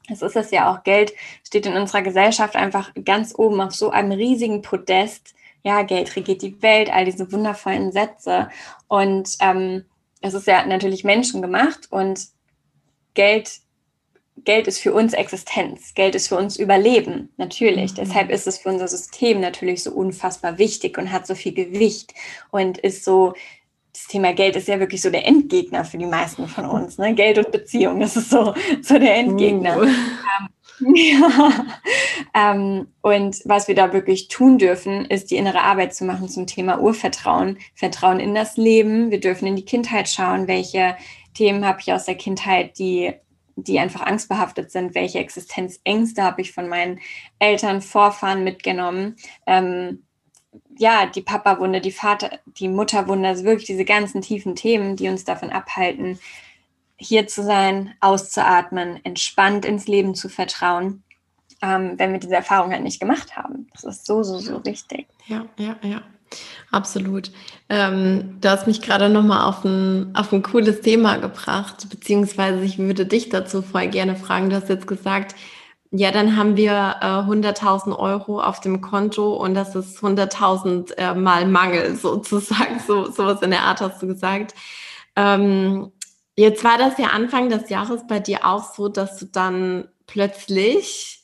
es ist es ja auch, Geld steht in unserer Gesellschaft einfach ganz oben auf so einem riesigen Podest. Ja, Geld regiert die Welt, all diese wundervollen Sätze. Und ähm, es ist ja natürlich menschengemacht und Geld Geld ist für uns Existenz, Geld ist für uns Überleben, natürlich. Mhm. Deshalb ist es für unser System natürlich so unfassbar wichtig und hat so viel Gewicht und ist so, das Thema Geld ist ja wirklich so der Endgegner für die meisten von uns. Ne? Geld und Beziehung, das ist so, so der Endgegner. Uh. Ähm, ja. ähm, und was wir da wirklich tun dürfen, ist die innere Arbeit zu machen zum Thema Urvertrauen, Vertrauen in das Leben. Wir dürfen in die Kindheit schauen, welche Themen habe ich aus der Kindheit, die die einfach angstbehaftet sind, welche Existenzängste habe ich von meinen Eltern, Vorfahren mitgenommen. Ähm, ja, die Papa-Wunde, die Vater, die Mutterwunde, also wirklich diese ganzen tiefen Themen, die uns davon abhalten, hier zu sein, auszuatmen, entspannt ins Leben zu vertrauen, ähm, wenn wir diese Erfahrung halt nicht gemacht haben. Das ist so, so, so wichtig. Ja, ja, ja. Absolut. Ähm, du hast mich gerade nochmal auf ein, auf ein cooles Thema gebracht, beziehungsweise ich würde dich dazu voll gerne fragen. Du hast jetzt gesagt, ja, dann haben wir äh, 100.000 Euro auf dem Konto und das ist 100.000 äh, mal Mangel sozusagen. So sowas in der Art hast du gesagt. Ähm, jetzt war das ja Anfang des Jahres bei dir auch so, dass du dann plötzlich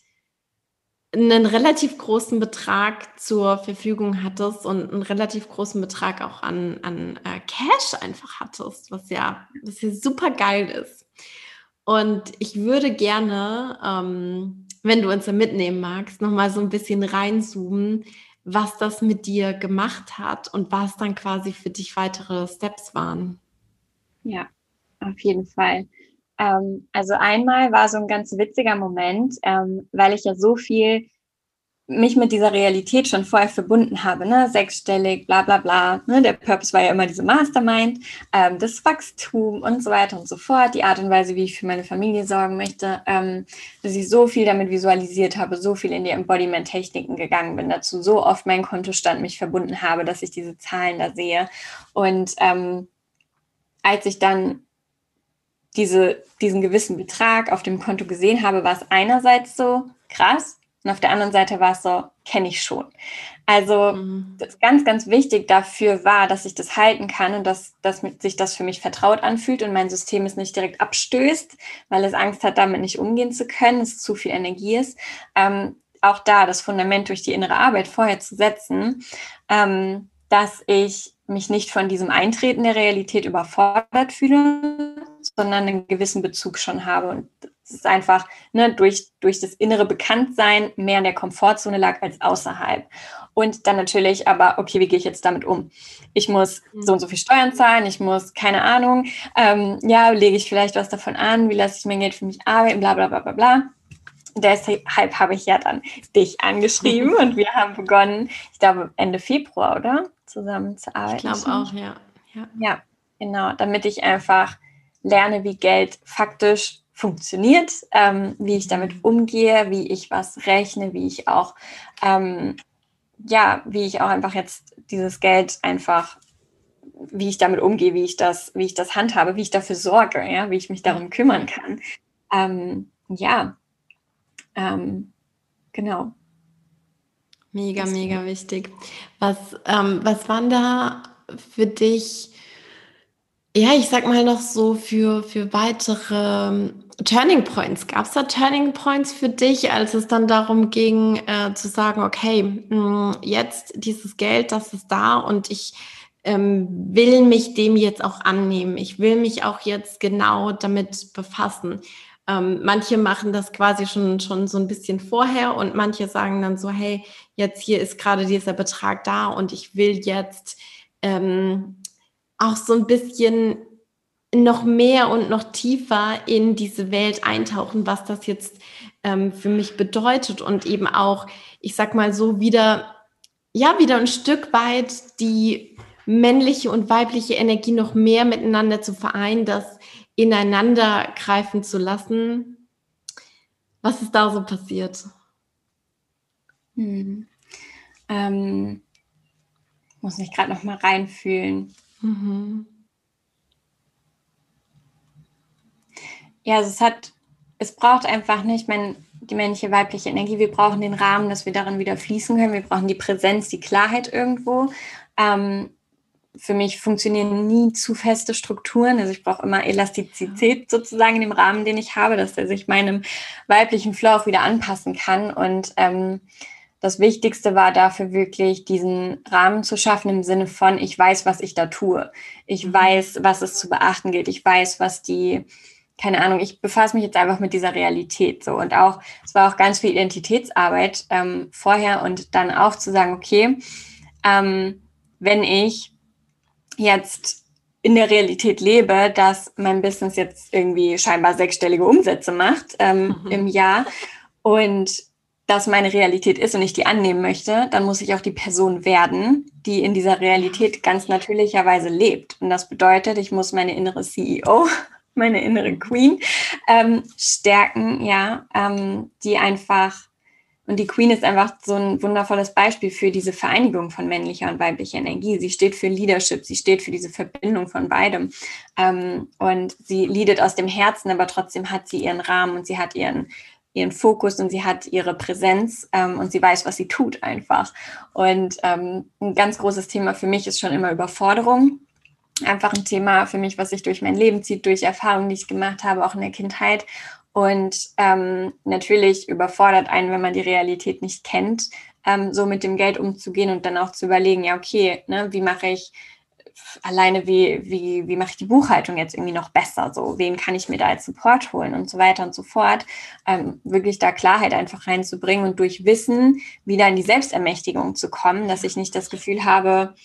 einen relativ großen Betrag zur Verfügung hattest und einen relativ großen Betrag auch an, an äh, Cash einfach hattest, was ja, was ja super geil ist. Und ich würde gerne, ähm, wenn du uns da mitnehmen magst, nochmal so ein bisschen reinzoomen, was das mit dir gemacht hat und was dann quasi für dich weitere Steps waren. Ja, auf jeden Fall. Ähm, also einmal war so ein ganz witziger Moment, ähm, weil ich ja so viel mich mit dieser Realität schon vorher verbunden habe, ne? sechsstellig, bla bla bla. Ne? Der Purpose war ja immer diese Mastermind, ähm, das Wachstum und so weiter und so fort, die Art und Weise, wie ich für meine Familie sorgen möchte, ähm, dass ich so viel damit visualisiert habe, so viel in die Embodiment-Techniken gegangen bin, dazu so oft mein Kontostand mich verbunden habe, dass ich diese Zahlen da sehe. Und ähm, als ich dann diese, diesen gewissen Betrag auf dem Konto gesehen habe, war es einerseits so krass und auf der anderen Seite war es so, kenne ich schon. Also mhm. das ganz, ganz wichtig dafür war, dass ich das halten kann und dass, dass sich das für mich vertraut anfühlt und mein System es nicht direkt abstößt, weil es Angst hat, damit nicht umgehen zu können, es zu viel Energie ist. Ähm, auch da das Fundament durch die innere Arbeit vorher zu setzen, ähm, dass ich mich nicht von diesem Eintreten der Realität überfordert fühle, sondern einen gewissen Bezug schon habe. Und es ist einfach ne, durch, durch das innere Bekanntsein mehr in der Komfortzone lag als außerhalb. Und dann natürlich aber, okay, wie gehe ich jetzt damit um? Ich muss mhm. so und so viel Steuern zahlen, ich muss, keine Ahnung, ähm, ja, lege ich vielleicht was davon an, wie lasse ich mein Geld für mich arbeiten, bla bla bla bla bla. Deshalb habe ich ja dann dich angeschrieben und wir haben begonnen, ich glaube Ende Februar, oder? Zusammen zu arbeiten. Ich glaube auch, ja. ja. Ja, genau, damit ich einfach lerne, wie Geld faktisch funktioniert, ähm, wie ich damit umgehe, wie ich was rechne, wie ich auch, ähm, ja, wie ich auch einfach jetzt dieses Geld einfach, wie ich damit umgehe, wie ich das, wie ich das handhabe, wie ich dafür sorge, ja, wie ich mich darum kümmern kann. Ähm, ja, ähm, genau. Mega, mega wichtig. Was, ähm, was waren da für dich ja, ich sag mal noch so für, für weitere ähm, Turning Points. Gab es da Turning Points für dich, als es dann darum ging, äh, zu sagen, okay, mh, hm, jetzt dieses Geld, das ist da und ich ähm, will mich dem jetzt auch annehmen. Ich will mich auch jetzt genau damit befassen. Ähm, manche machen das quasi schon, schon so ein bisschen vorher und manche sagen dann so, hey, jetzt hier ist gerade dieser Betrag da und ich will jetzt ähm, auch so ein bisschen noch mehr und noch tiefer in diese Welt eintauchen, was das jetzt ähm, für mich bedeutet und eben auch, ich sag mal so, wieder, ja, wieder ein Stück weit die männliche und weibliche Energie noch mehr miteinander zu vereinen, das ineinander greifen zu lassen. Was ist da so passiert? Hm. Ähm, muss mich gerade noch mal reinfühlen. Mhm. Ja, also es hat, es braucht einfach nicht, mein, die männliche, weibliche Energie. Wir brauchen den Rahmen, dass wir darin wieder fließen können. Wir brauchen die Präsenz, die Klarheit irgendwo. Ähm, für mich funktionieren nie zu feste Strukturen. Also ich brauche immer Elastizität sozusagen in dem Rahmen, den ich habe, dass er sich meinem weiblichen Flow auch wieder anpassen kann. Und ähm, das Wichtigste war dafür wirklich, diesen Rahmen zu schaffen im Sinne von, ich weiß, was ich da tue. Ich mhm. weiß, was es zu beachten gilt. Ich weiß, was die keine Ahnung, ich befasse mich jetzt einfach mit dieser Realität so und auch, es war auch ganz viel Identitätsarbeit ähm, vorher und dann auch zu sagen, okay, ähm, wenn ich jetzt in der Realität lebe, dass mein Business jetzt irgendwie scheinbar sechsstellige Umsätze macht ähm, mhm. im Jahr und das meine Realität ist und ich die annehmen möchte, dann muss ich auch die Person werden, die in dieser Realität ganz natürlicherweise lebt. Und das bedeutet, ich muss meine innere CEO meine innere Queen, ähm, stärken, ja, ähm, die einfach, und die Queen ist einfach so ein wundervolles Beispiel für diese Vereinigung von männlicher und weiblicher Energie. Sie steht für Leadership, sie steht für diese Verbindung von beidem. Ähm, und sie leadet aus dem Herzen, aber trotzdem hat sie ihren Rahmen und sie hat ihren, ihren Fokus und sie hat ihre Präsenz ähm, und sie weiß, was sie tut einfach. Und ähm, ein ganz großes Thema für mich ist schon immer Überforderung einfach ein Thema für mich, was sich durch mein Leben zieht, durch Erfahrungen, die ich gemacht habe, auch in der Kindheit. Und ähm, natürlich überfordert einen, wenn man die Realität nicht kennt, ähm, so mit dem Geld umzugehen und dann auch zu überlegen, ja, okay, ne, wie mache ich alleine, wie, wie, wie mache ich die Buchhaltung jetzt irgendwie noch besser? So, wen kann ich mir da als Support holen und so weiter und so fort. Ähm, wirklich da Klarheit einfach reinzubringen und durch Wissen wieder in die Selbstermächtigung zu kommen, dass ich nicht das Gefühl habe,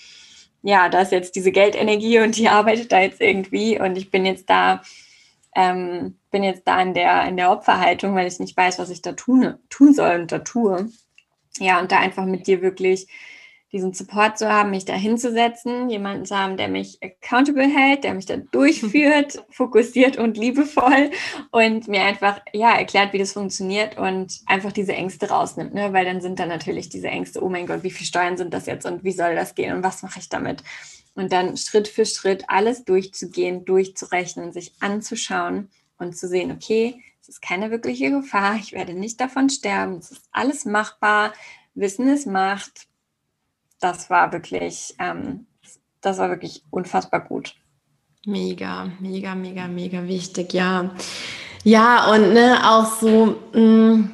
ja, da ist jetzt diese Geldenergie und die arbeitet da jetzt irgendwie und ich bin jetzt da, ähm, bin jetzt da in der, in der Opferhaltung, weil ich nicht weiß, was ich da tun, tun soll und da tue. Ja, und da einfach mit dir wirklich diesen Support zu haben, mich da hinzusetzen, jemanden zu haben, der mich accountable hält, der mich da durchführt, fokussiert und liebevoll und mir einfach ja erklärt, wie das funktioniert und einfach diese Ängste rausnimmt, ne? weil dann sind da natürlich diese Ängste, oh mein Gott, wie viel Steuern sind das jetzt und wie soll das gehen und was mache ich damit? Und dann Schritt für Schritt alles durchzugehen, durchzurechnen, sich anzuschauen und zu sehen, okay, es ist keine wirkliche Gefahr, ich werde nicht davon sterben, es ist alles machbar, Wissen ist Macht, das war wirklich, ähm, das war wirklich unfassbar gut. Mega, mega, mega, mega wichtig, ja. Ja, und ne, auch so, mh, mm,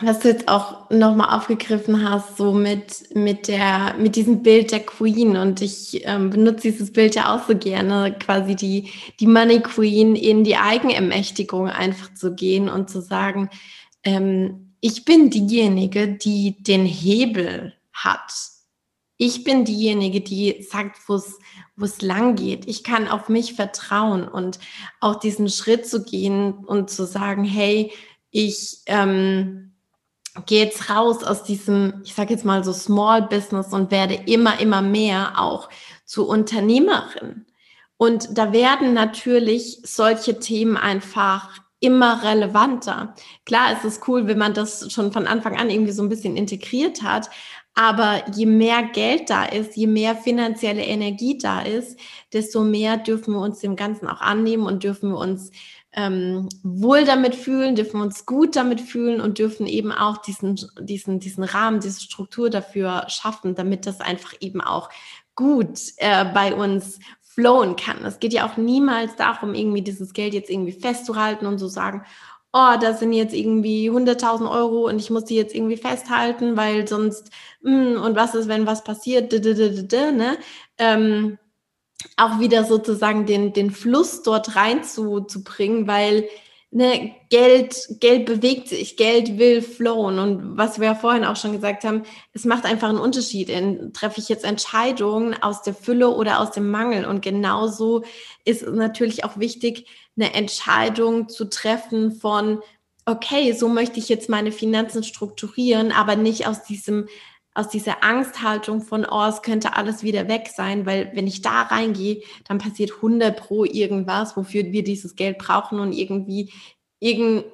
was du jetzt auch nochmal aufgegriffen hast, so mit, mit der, mit diesem Bild der Queen. Und ich ähm, benutze dieses Bild ja auch so gerne, quasi die, die Money Queen in die Eigenermächtigung einfach zu gehen und zu sagen, ähm, ich bin diejenige, die den Hebel hat ich bin diejenige, die sagt, wo es wo es lang geht. Ich kann auf mich vertrauen und auch diesen Schritt zu gehen und zu sagen, hey, ich ähm, gehe jetzt raus aus diesem, ich sage jetzt mal so Small Business und werde immer, immer mehr auch zu Unternehmerin. Und da werden natürlich solche Themen einfach immer relevanter. Klar ist es cool, wenn man das schon von Anfang an irgendwie so ein bisschen integriert hat, aber je mehr Geld da ist, je mehr finanzielle Energie da ist, desto mehr dürfen wir uns dem Ganzen auch annehmen und dürfen wir uns ähm, wohl damit fühlen, dürfen wir uns gut damit fühlen und dürfen eben auch diesen, diesen, diesen Rahmen, diese Struktur dafür schaffen, damit das einfach eben auch gut äh, bei uns flowen kann. Es geht ja auch niemals darum, irgendwie dieses Geld jetzt irgendwie festzuhalten und zu sagen, oh, da sind jetzt irgendwie 100.000 Euro und ich muss die jetzt irgendwie festhalten, weil sonst, mh, hm, und was ist, wenn was passiert, ne? Ähm, auch wieder sozusagen den, den Fluss dort rein zu, zu bringen, weil ne, Geld, Geld bewegt sich, Geld will flowen. Und was wir ja vorhin auch schon gesagt haben, es macht einfach einen Unterschied. In, treffe ich jetzt Entscheidungen aus der Fülle oder aus dem Mangel? Und genauso ist natürlich auch wichtig, eine Entscheidung zu treffen von, okay, so möchte ich jetzt meine Finanzen strukturieren, aber nicht aus diesem aus dieser Angsthaltung von, oh, es könnte alles wieder weg sein, weil wenn ich da reingehe, dann passiert 100 pro irgendwas, wofür wir dieses Geld brauchen und irgendwie irgendein,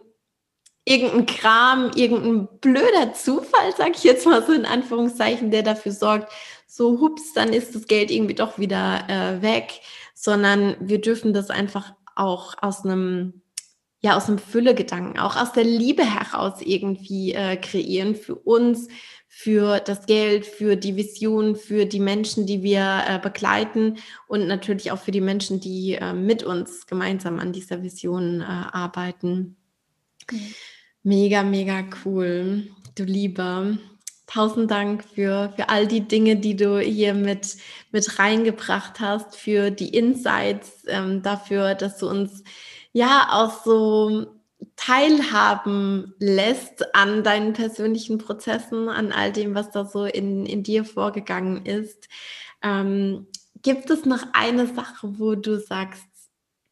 Kram, irgendein blöder Zufall, sag ich jetzt mal so in Anführungszeichen, der dafür sorgt, so hups, dann ist das Geld irgendwie doch wieder äh, weg, sondern wir dürfen das einfach auch aus einem ja aus einem Füllegedanken, auch aus der Liebe heraus irgendwie äh, kreieren für uns, für das Geld, für die Vision, für die Menschen, die wir äh, begleiten und natürlich auch für die Menschen, die äh, mit uns gemeinsam an dieser Vision äh, arbeiten. Mhm. Mega, mega cool, du Lieber. Tausend Dank für, für all die Dinge, die du hier mit, mit reingebracht hast, für die Insights, ähm, dafür, dass du uns ja auch so teilhaben lässt an deinen persönlichen Prozessen, an all dem, was da so in, in dir vorgegangen ist. Ähm, gibt es noch eine Sache, wo du sagst,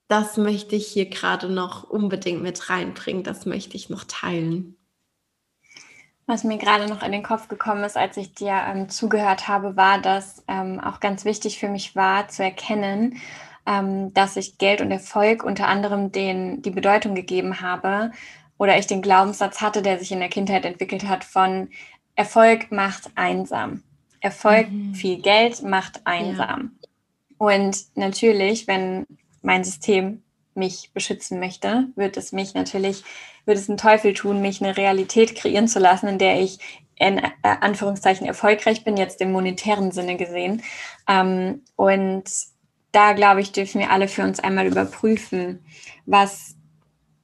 das möchte ich hier gerade noch unbedingt mit reinbringen, das möchte ich noch teilen? Was mir gerade noch in den Kopf gekommen ist, als ich dir ähm, zugehört habe, war, dass ähm, auch ganz wichtig für mich war, zu erkennen, ähm, dass ich Geld und Erfolg unter anderem den, die Bedeutung gegeben habe oder ich den Glaubenssatz hatte, der sich in der Kindheit entwickelt hat von Erfolg macht einsam. Erfolg, mhm. viel Geld macht einsam. Ja. Und natürlich, wenn mein System mich beschützen möchte, wird es mich natürlich, wird es einen Teufel tun, mich eine Realität kreieren zu lassen, in der ich in äh, Anführungszeichen erfolgreich bin, jetzt im monetären Sinne gesehen. Ähm, und da, glaube ich, dürfen wir alle für uns einmal überprüfen, was,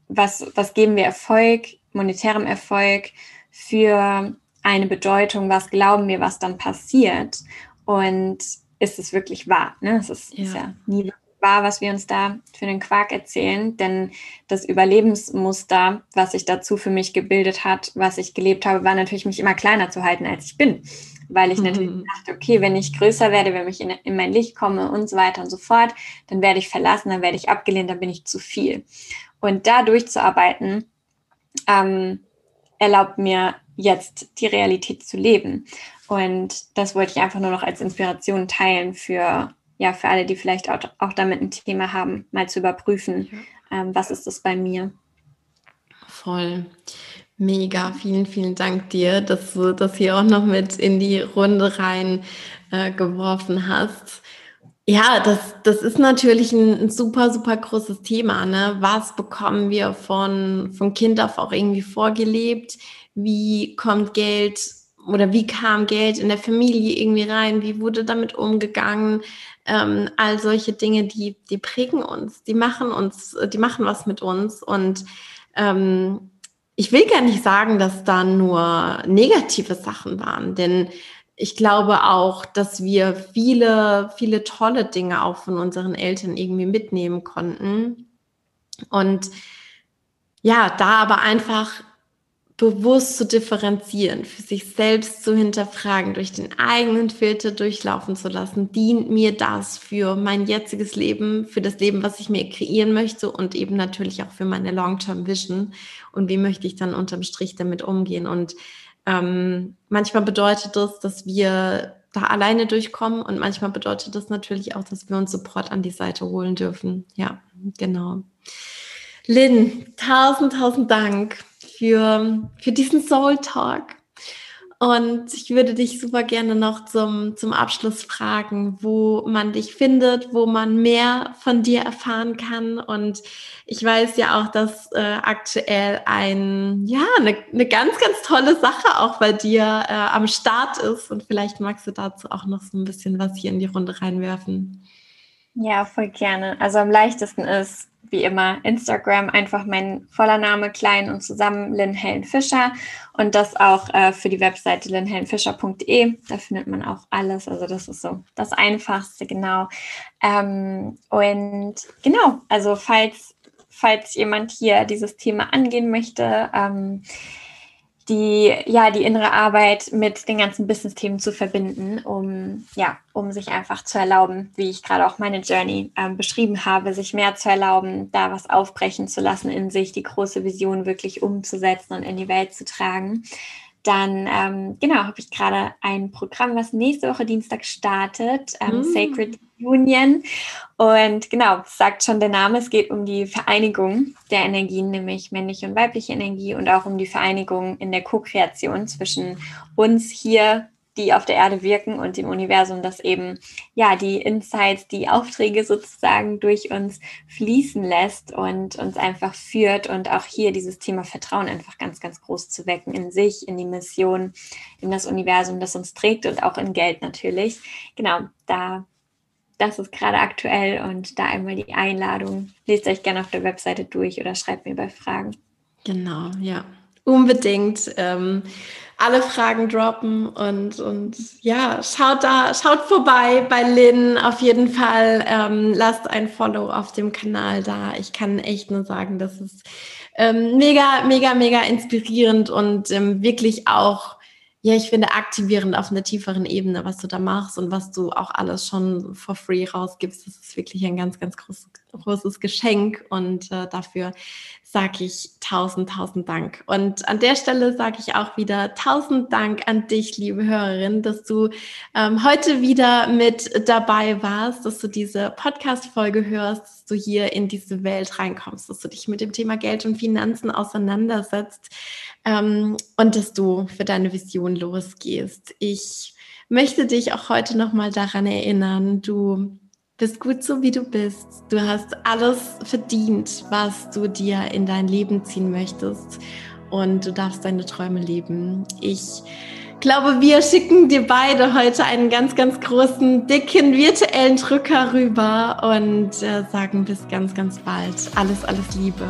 was, was geben wir Erfolg, monetärem Erfolg für eine Bedeutung, was glauben wir, was dann passiert und ist es wirklich wahr? Ne? Es ist ja. ist ja nie wahr, was wir uns da für den Quark erzählen, denn das Überlebensmuster, was sich dazu für mich gebildet hat, was ich gelebt habe, war natürlich, mich immer kleiner zu halten, als ich bin weil ich natürlich mhm. dachte, okay, wenn ich größer werde, wenn ich in, in, mein Licht komme und so weiter und so fort, dann werde ich verlassen, dann werde ich abgelehnt, dann bin ich zu viel. Und da durchzuarbeiten, ähm, erlaubt mir jetzt die Realität zu leben. Und das wollte ich einfach nur noch als Inspiration teilen für, ja, für alle, die vielleicht auch, auch damit ein Thema haben, mal zu überprüfen, ja. ähm, was ist das bei mir. Voll. Mega, vielen, vielen Dank dir, dass du das hier auch noch mit in die Runde rein äh, geworfen hast. Ja, das, das ist natürlich ein, ein, super, super großes Thema. Ne? Was bekommen wir von, von Kind auf auch irgendwie vorgelebt? Wie kommt Geld oder wie kam Geld in der Familie irgendwie rein? Wie wurde damit umgegangen? Ähm, all solche Dinge, die, die prägen uns, die machen uns, die machen was mit uns und ähm, ich will gar nicht sagen, dass da nur negative Sachen waren, denn ich glaube auch, dass wir viele, viele tolle Dinge auch von unseren Eltern irgendwie mitnehmen konnten. Und ja, da aber einfach bewusst zu differenzieren, für sich selbst zu hinterfragen, durch den eigenen Filter durchlaufen zu lassen, dient mir das für mein jetziges Leben, für das Leben, was ich mir kreieren möchte und eben natürlich auch für meine Long-Term Vision und wie möchte ich dann unterm Strich damit umgehen. Und ähm, manchmal bedeutet das, dass wir da alleine durchkommen und manchmal bedeutet das natürlich auch, dass wir uns Support an die Seite holen dürfen. Ja, genau. Lynn, tausend, tausend Dank für, für diesen Soul Talk. Und ich würde dich super gerne noch zum, zum Abschluss fragen, wo man dich findet, wo man mehr von dir erfahren kann. Und ich weiß ja auch, dass äh, aktuell ein, ja, eine, eine ganz, ganz tolle Sache auch bei dir äh, am Start ist. Und vielleicht magst du dazu auch noch so ein bisschen was hier in die Runde reinwerfen. Ja, voll gerne. Also am leichtesten ist, wie immer Instagram, einfach mein voller Name klein und zusammen Lynn Helen Fischer und das auch äh, für die Webseite lynnhelenfischer.de. Da findet man auch alles. Also das ist so das Einfachste, genau. Ähm, und genau, also falls, falls jemand hier dieses Thema angehen möchte, ähm, die, ja, die innere Arbeit mit den ganzen Business-Themen zu verbinden, um, ja, um sich einfach zu erlauben, wie ich gerade auch meine Journey ähm, beschrieben habe, sich mehr zu erlauben, da was aufbrechen zu lassen in sich, die große Vision wirklich umzusetzen und in die Welt zu tragen. Dann, ähm, genau, habe ich gerade ein Programm, was nächste Woche Dienstag startet, ähm, mm. Sacred Union. Und genau, sagt schon der Name, es geht um die Vereinigung der Energien, nämlich männliche und weibliche Energie und auch um die Vereinigung in der Co-Kreation zwischen uns hier die auf der Erde wirken und im Universum, dass eben ja die Insights, die Aufträge sozusagen durch uns fließen lässt und uns einfach führt und auch hier dieses Thema Vertrauen einfach ganz, ganz groß zu wecken in sich, in die Mission, in das Universum, das uns trägt und auch in Geld natürlich. Genau, da das ist gerade aktuell und da einmal die Einladung. Lest euch gerne auf der Webseite durch oder schreibt mir bei Fragen. Genau, ja. Unbedingt. Ähm, alle Fragen droppen und, und ja, schaut da, schaut vorbei bei Lynn auf jeden Fall. Ähm, lasst ein Follow auf dem Kanal da. Ich kann echt nur sagen, das ist ähm, mega, mega, mega inspirierend und ähm, wirklich auch ja, ich finde aktivierend auf einer tieferen Ebene, was du da machst und was du auch alles schon for free rausgibst. Das ist wirklich ein ganz, ganz großes, großes Geschenk und äh, dafür sage ich tausend, tausend Dank. Und an der Stelle sage ich auch wieder tausend Dank an dich, liebe Hörerin, dass du ähm, heute wieder mit dabei warst, dass du diese Podcast-Folge hörst, dass du hier in diese Welt reinkommst, dass du dich mit dem Thema Geld und Finanzen auseinandersetzt ähm, und dass du für deine Vision losgehst. Ich möchte dich auch heute nochmal daran erinnern, du bist gut so, wie du bist. Du hast alles verdient, was du dir in dein Leben ziehen möchtest und du darfst deine Träume leben. Ich glaube, wir schicken dir beide heute einen ganz, ganz großen, dicken virtuellen Drücker rüber und äh, sagen bis ganz, ganz bald. Alles, alles Liebe.